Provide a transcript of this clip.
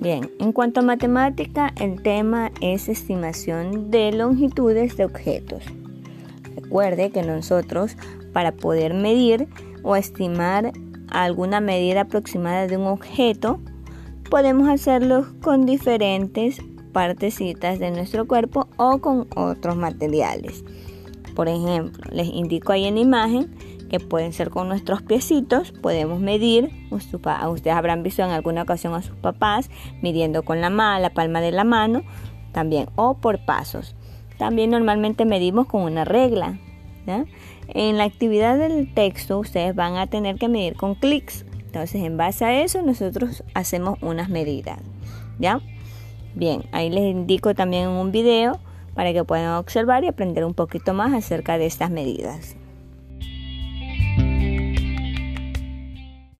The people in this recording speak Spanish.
Bien, en cuanto a matemática, el tema es estimación de longitudes de objetos. Recuerde que nosotros, para poder medir o estimar alguna medida aproximada de un objeto, podemos hacerlo con diferentes partecitas de nuestro cuerpo o con otros materiales. Por ejemplo, les indico ahí en la imagen que pueden ser con nuestros piecitos, podemos medir, ustedes habrán visto en alguna ocasión a sus papás midiendo con la, mano, la palma de la mano, también, o por pasos. También normalmente medimos con una regla. En la actividad del texto ustedes van a tener que medir con clics. Entonces, en base a eso, nosotros hacemos unas medidas. ¿Ya? Bien, ahí les indico también un video para que puedan observar y aprender un poquito más acerca de estas medidas.